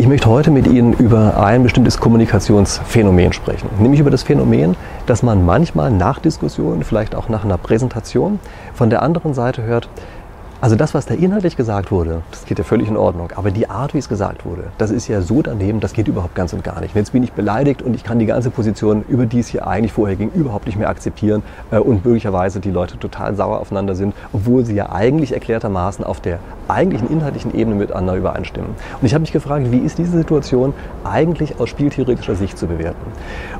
Ich möchte heute mit Ihnen über ein bestimmtes Kommunikationsphänomen sprechen, nämlich über das Phänomen, dass man manchmal nach Diskussionen, vielleicht auch nach einer Präsentation, von der anderen Seite hört, also das, was da inhaltlich gesagt wurde, das geht ja völlig in Ordnung. Aber die Art, wie es gesagt wurde, das ist ja so daneben, das geht überhaupt ganz und gar nicht. Und jetzt bin ich beleidigt und ich kann die ganze Position, über die es hier eigentlich vorher ging, überhaupt nicht mehr akzeptieren äh, und möglicherweise die Leute total sauer aufeinander sind, obwohl sie ja eigentlich erklärtermaßen auf der eigentlichen inhaltlichen Ebene miteinander übereinstimmen. Und ich habe mich gefragt, wie ist diese Situation eigentlich aus spieltheoretischer Sicht zu bewerten?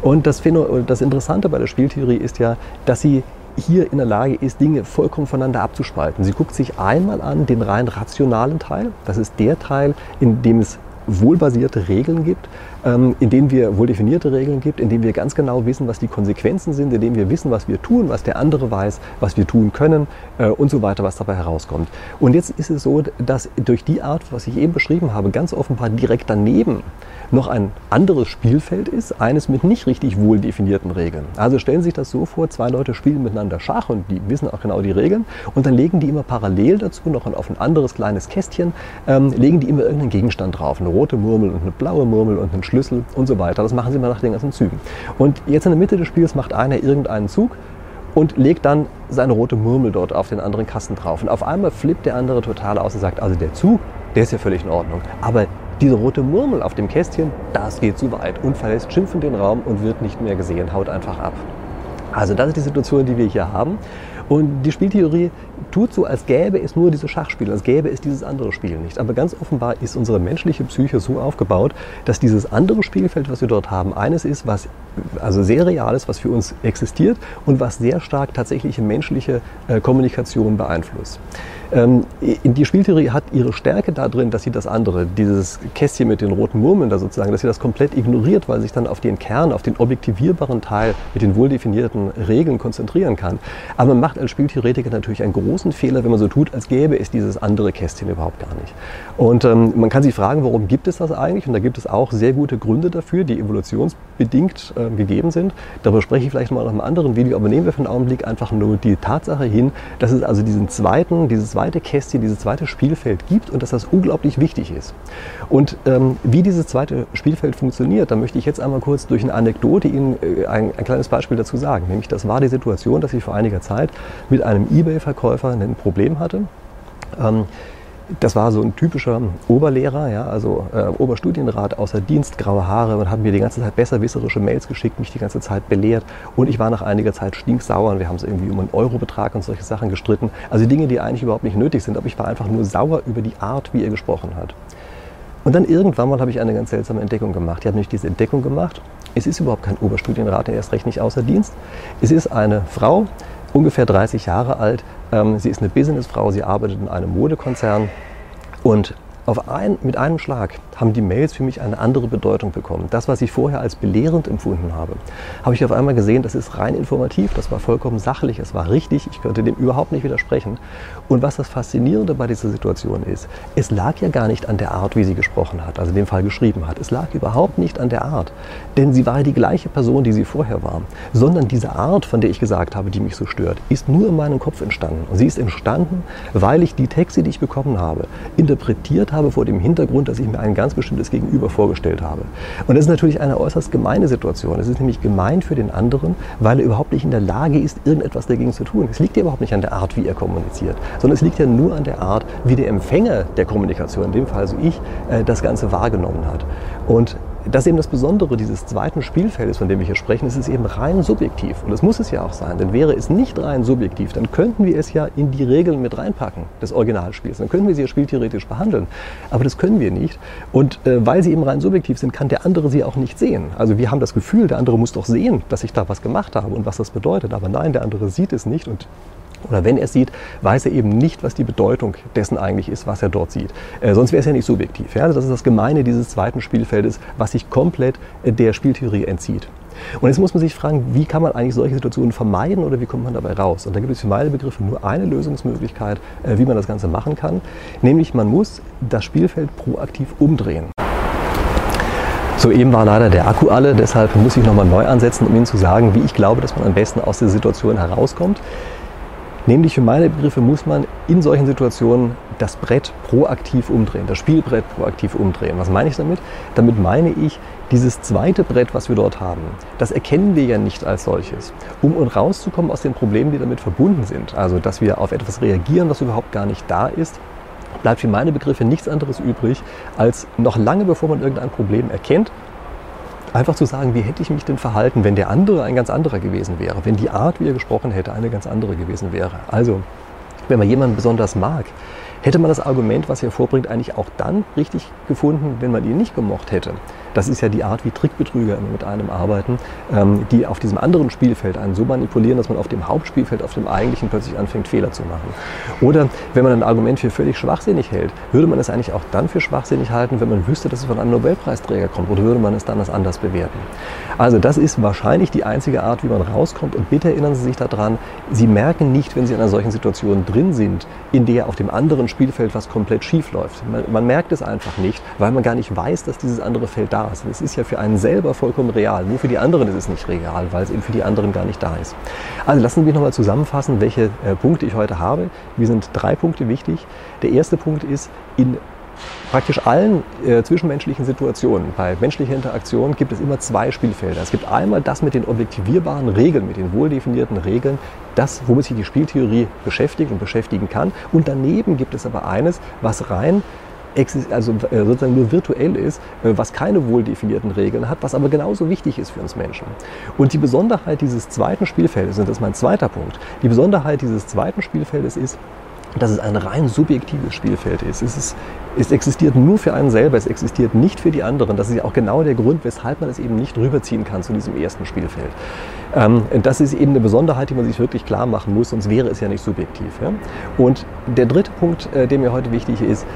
Und das, das Interessante bei der Spieltheorie ist ja, dass sie hier in der Lage ist, Dinge vollkommen voneinander abzuspalten. Sie guckt sich einmal an den rein rationalen Teil. Das ist der Teil, in dem es wohlbasierte Regeln gibt, ähm, in denen wir wohl definierte Regeln gibt, in denen wir ganz genau wissen, was die Konsequenzen sind, in denen wir wissen, was wir tun, was der andere weiß, was wir tun können äh, und so weiter, was dabei herauskommt. Und jetzt ist es so, dass durch die Art, was ich eben beschrieben habe, ganz offenbar direkt daneben noch ein anderes Spielfeld ist, eines mit nicht richtig wohl definierten Regeln. Also stellen Sie sich das so vor, zwei Leute spielen miteinander Schach und die wissen auch genau die Regeln und dann legen die immer parallel dazu noch auf ein anderes kleines Kästchen, ähm, legen die immer irgendeinen Gegenstand drauf, eine rote Murmel und eine blaue Murmel und einen Schlüssel und so weiter. Das machen sie immer nach den ganzen Zügen. Und jetzt in der Mitte des Spiels macht einer irgendeinen Zug und legt dann seine rote Murmel dort auf den anderen Kasten drauf. Und auf einmal flippt der andere total aus und sagt, also der Zug, der ist ja völlig in Ordnung. Aber diese rote Murmel auf dem Kästchen, das geht zu weit und verlässt schimpfend den Raum und wird nicht mehr gesehen, haut einfach ab. Also das ist die Situation, die wir hier haben. Und die Spieltheorie tut so, als gäbe es nur diese Schachspiele, als gäbe es dieses andere Spiel nicht. Aber ganz offenbar ist unsere menschliche Psyche so aufgebaut, dass dieses andere Spielfeld, was wir dort haben, eines ist, was also sehr real ist, was für uns existiert und was sehr stark tatsächliche menschliche äh, Kommunikation beeinflusst. Ähm, die Spieltheorie hat ihre Stärke darin, dass sie das andere, dieses Kästchen mit den roten Murmeln da sozusagen, dass sie das komplett ignoriert, weil sich dann auf den Kern, auf den objektivierbaren Teil mit den wohl definierten Regeln konzentrieren kann. Aber man macht als Spieltheoretiker natürlich einen großen Fehler, wenn man so tut, als gäbe es dieses andere Kästchen überhaupt gar nicht. Und ähm, man kann sich fragen, warum gibt es das eigentlich? Und da gibt es auch sehr gute Gründe dafür, die evolutionsbedingt äh, gegeben sind. Darüber spreche ich vielleicht mal noch einem anderen Video, aber nehmen wir für einen Augenblick einfach nur die Tatsache hin, dass es also diesen zweiten, dieses zweite Kästchen, dieses zweite Spielfeld gibt und dass das unglaublich wichtig ist. Und ähm, wie dieses zweite Spielfeld funktioniert, da möchte ich jetzt einmal kurz durch eine Anekdote Ihnen äh, ein, ein, kleines Beispiel dazu sagen. Nämlich, das war die Situation, dass ich vor einiger Zeit mit einem Ebay-Verkäufer ein Problem hatte. Ähm, das war so ein typischer Oberlehrer, ja, also äh, Oberstudienrat außer Dienst, graue Haare und hat mir die ganze Zeit besserwisserische Mails geschickt, mich die ganze Zeit belehrt und ich war nach einiger Zeit stinksauer und wir haben es irgendwie um einen Eurobetrag und solche Sachen gestritten. Also Dinge, die eigentlich überhaupt nicht nötig sind, aber ich war einfach nur sauer über die Art, wie er gesprochen hat. Und dann irgendwann mal habe ich eine ganz seltsame Entdeckung gemacht. Ich habe nämlich diese Entdeckung gemacht. Es ist überhaupt kein Oberstudienrat, erst recht nicht außer Dienst. Es ist eine Frau, ungefähr 30 Jahre alt. Ähm, sie ist eine Businessfrau, sie arbeitet in einem Modekonzern und auf ein, mit einem Schlag haben die Mails für mich eine andere Bedeutung bekommen. Das, was ich vorher als belehrend empfunden habe, habe ich auf einmal gesehen, das ist rein informativ, das war vollkommen sachlich, es war richtig, ich könnte dem überhaupt nicht widersprechen. Und was das Faszinierende bei dieser Situation ist, es lag ja gar nicht an der Art, wie sie gesprochen hat, also in dem Fall geschrieben hat. Es lag überhaupt nicht an der Art, denn sie war ja die gleiche Person, die sie vorher war, sondern diese Art, von der ich gesagt habe, die mich so stört, ist nur in meinem Kopf entstanden. Und sie ist entstanden, weil ich die Texte, die ich bekommen habe, interpretiert habe habe vor dem Hintergrund, dass ich mir ein ganz bestimmtes Gegenüber vorgestellt habe. Und das ist natürlich eine äußerst gemeine Situation. Es ist nämlich gemein für den anderen, weil er überhaupt nicht in der Lage ist, irgendetwas dagegen zu tun. Es liegt ja überhaupt nicht an der Art, wie er kommuniziert, sondern es liegt ja nur an der Art, wie der Empfänger der Kommunikation, in dem Fall also ich, äh, das Ganze wahrgenommen hat. Und das ist eben das Besondere dieses zweiten Spielfeldes, von dem wir hier sprechen. Es ist eben rein subjektiv. Und das muss es ja auch sein. Denn wäre es nicht rein subjektiv, dann könnten wir es ja in die Regeln mit reinpacken des Originalspiels. Dann könnten wir sie ja spieltheoretisch behandeln. Aber das können wir nicht. Und äh, weil sie eben rein subjektiv sind, kann der andere sie auch nicht sehen. Also wir haben das Gefühl, der andere muss doch sehen, dass ich da was gemacht habe und was das bedeutet. Aber nein, der andere sieht es nicht. Und oder wenn er es sieht, weiß er eben nicht, was die Bedeutung dessen eigentlich ist, was er dort sieht. Äh, sonst wäre es ja nicht subjektiv. Ja? Das ist das Gemeine dieses zweiten Spielfeldes, was sich komplett äh, der Spieltheorie entzieht. Und jetzt muss man sich fragen, wie kann man eigentlich solche Situationen vermeiden oder wie kommt man dabei raus? Und da gibt es für meine Begriffe nur eine Lösungsmöglichkeit, äh, wie man das Ganze machen kann. Nämlich man muss das Spielfeld proaktiv umdrehen. Soeben war leider der Akku alle, deshalb muss ich nochmal neu ansetzen, um Ihnen zu sagen, wie ich glaube, dass man am besten aus der Situation herauskommt. Nämlich für meine Begriffe muss man in solchen Situationen das Brett proaktiv umdrehen, das Spielbrett proaktiv umdrehen. Was meine ich damit? Damit meine ich, dieses zweite Brett, was wir dort haben, das erkennen wir ja nicht als solches. Um rauszukommen aus den Problemen, die damit verbunden sind, also dass wir auf etwas reagieren, was überhaupt gar nicht da ist, bleibt für meine Begriffe nichts anderes übrig, als noch lange bevor man irgendein Problem erkennt, einfach zu sagen, wie hätte ich mich denn verhalten, wenn der andere ein ganz anderer gewesen wäre, wenn die Art, wie er gesprochen hätte, eine ganz andere gewesen wäre. Also, wenn man jemanden besonders mag, hätte man das Argument, was er vorbringt, eigentlich auch dann richtig gefunden, wenn man ihn nicht gemocht hätte. Das ist ja die Art, wie Trickbetrüger immer mit einem arbeiten, ähm, die auf diesem anderen Spielfeld einen so manipulieren, dass man auf dem Hauptspielfeld, auf dem eigentlichen plötzlich anfängt, Fehler zu machen. Oder wenn man ein Argument für völlig schwachsinnig hält, würde man es eigentlich auch dann für schwachsinnig halten, wenn man wüsste, dass es von einem Nobelpreisträger kommt, oder würde man es dann als anders bewerten? Also das ist wahrscheinlich die einzige Art, wie man rauskommt. Und bitte erinnern Sie sich daran, Sie merken nicht, wenn Sie in einer solchen Situation drin sind, in der auf dem anderen Spielfeld was komplett schief läuft. Man, man merkt es einfach nicht, weil man gar nicht weiß, dass dieses andere Feld da ist. Es ist ja für einen selber vollkommen real. Nur für die anderen ist es nicht real, weil es eben für die anderen gar nicht da ist. Also lassen Sie mich nochmal zusammenfassen, welche äh, Punkte ich heute habe. Mir sind drei Punkte wichtig. Der erste Punkt ist, in praktisch allen äh, zwischenmenschlichen Situationen, bei menschlicher Interaktion gibt es immer zwei Spielfelder. Es gibt einmal das mit den objektivierbaren Regeln, mit den wohldefinierten Regeln, das, womit sich die Spieltheorie beschäftigt und beschäftigen kann. Und daneben gibt es aber eines, was rein also äh, sozusagen nur virtuell ist, äh, was keine wohl definierten Regeln hat, was aber genauso wichtig ist für uns Menschen. Und die Besonderheit dieses zweiten Spielfeldes, und das ist mein zweiter Punkt, die Besonderheit dieses zweiten Spielfeldes ist, dass es ein rein subjektives Spielfeld ist. Es, ist. es, existiert nur für einen selber, es existiert nicht für die anderen. Das ist ja auch genau der Grund, weshalb man es eben nicht rüberziehen kann zu diesem ersten Spielfeld. Ähm, das ist eben eine Besonderheit, die man sich wirklich klar machen muss, sonst wäre es ja nicht subjektiv. Ja? Und der dritte Punkt, äh, der mir heute wichtig ist,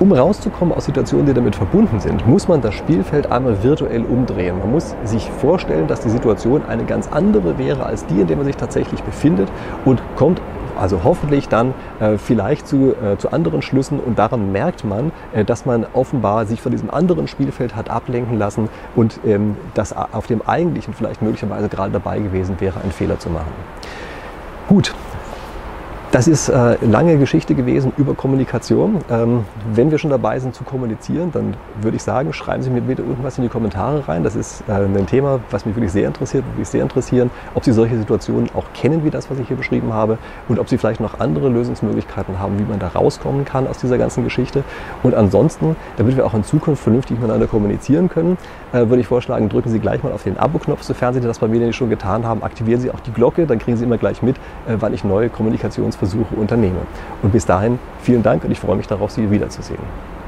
um rauszukommen aus Situationen, die damit verbunden sind, muss man das Spielfeld einmal virtuell umdrehen. Man muss sich vorstellen, dass die Situation eine ganz andere wäre als die, in der man sich tatsächlich befindet und kommt also hoffentlich dann äh, vielleicht zu, äh, zu anderen Schlüssen und daran merkt man, äh, dass man offenbar sich von diesem anderen Spielfeld hat ablenken lassen und ähm, dass auf dem eigentlichen vielleicht möglicherweise gerade dabei gewesen wäre, einen Fehler zu machen. Gut, das ist äh, lange Geschichte gewesen über Kommunikation. Ähm, wenn wir schon dabei sind zu kommunizieren, dann würde ich sagen, schreiben Sie mir bitte irgendwas in die Kommentare rein. Das ist äh, ein Thema, was mich wirklich sehr interessiert, würde mich sehr interessieren, ob Sie solche Situationen auch kennen wie das, was ich hier beschrieben habe und ob Sie vielleicht noch andere Lösungsmöglichkeiten haben, wie man da rauskommen kann aus dieser ganzen Geschichte. Und ansonsten, damit wir auch in Zukunft vernünftig miteinander kommunizieren können, würde ich vorschlagen, drücken Sie gleich mal auf den Abo-Knopf, sofern Sie das bei mir schon getan haben. Aktivieren Sie auch die Glocke, dann kriegen Sie immer gleich mit, wann ich neue Kommunikations Versuche unternehme. Und bis dahin vielen Dank und ich freue mich darauf, Sie wiederzusehen.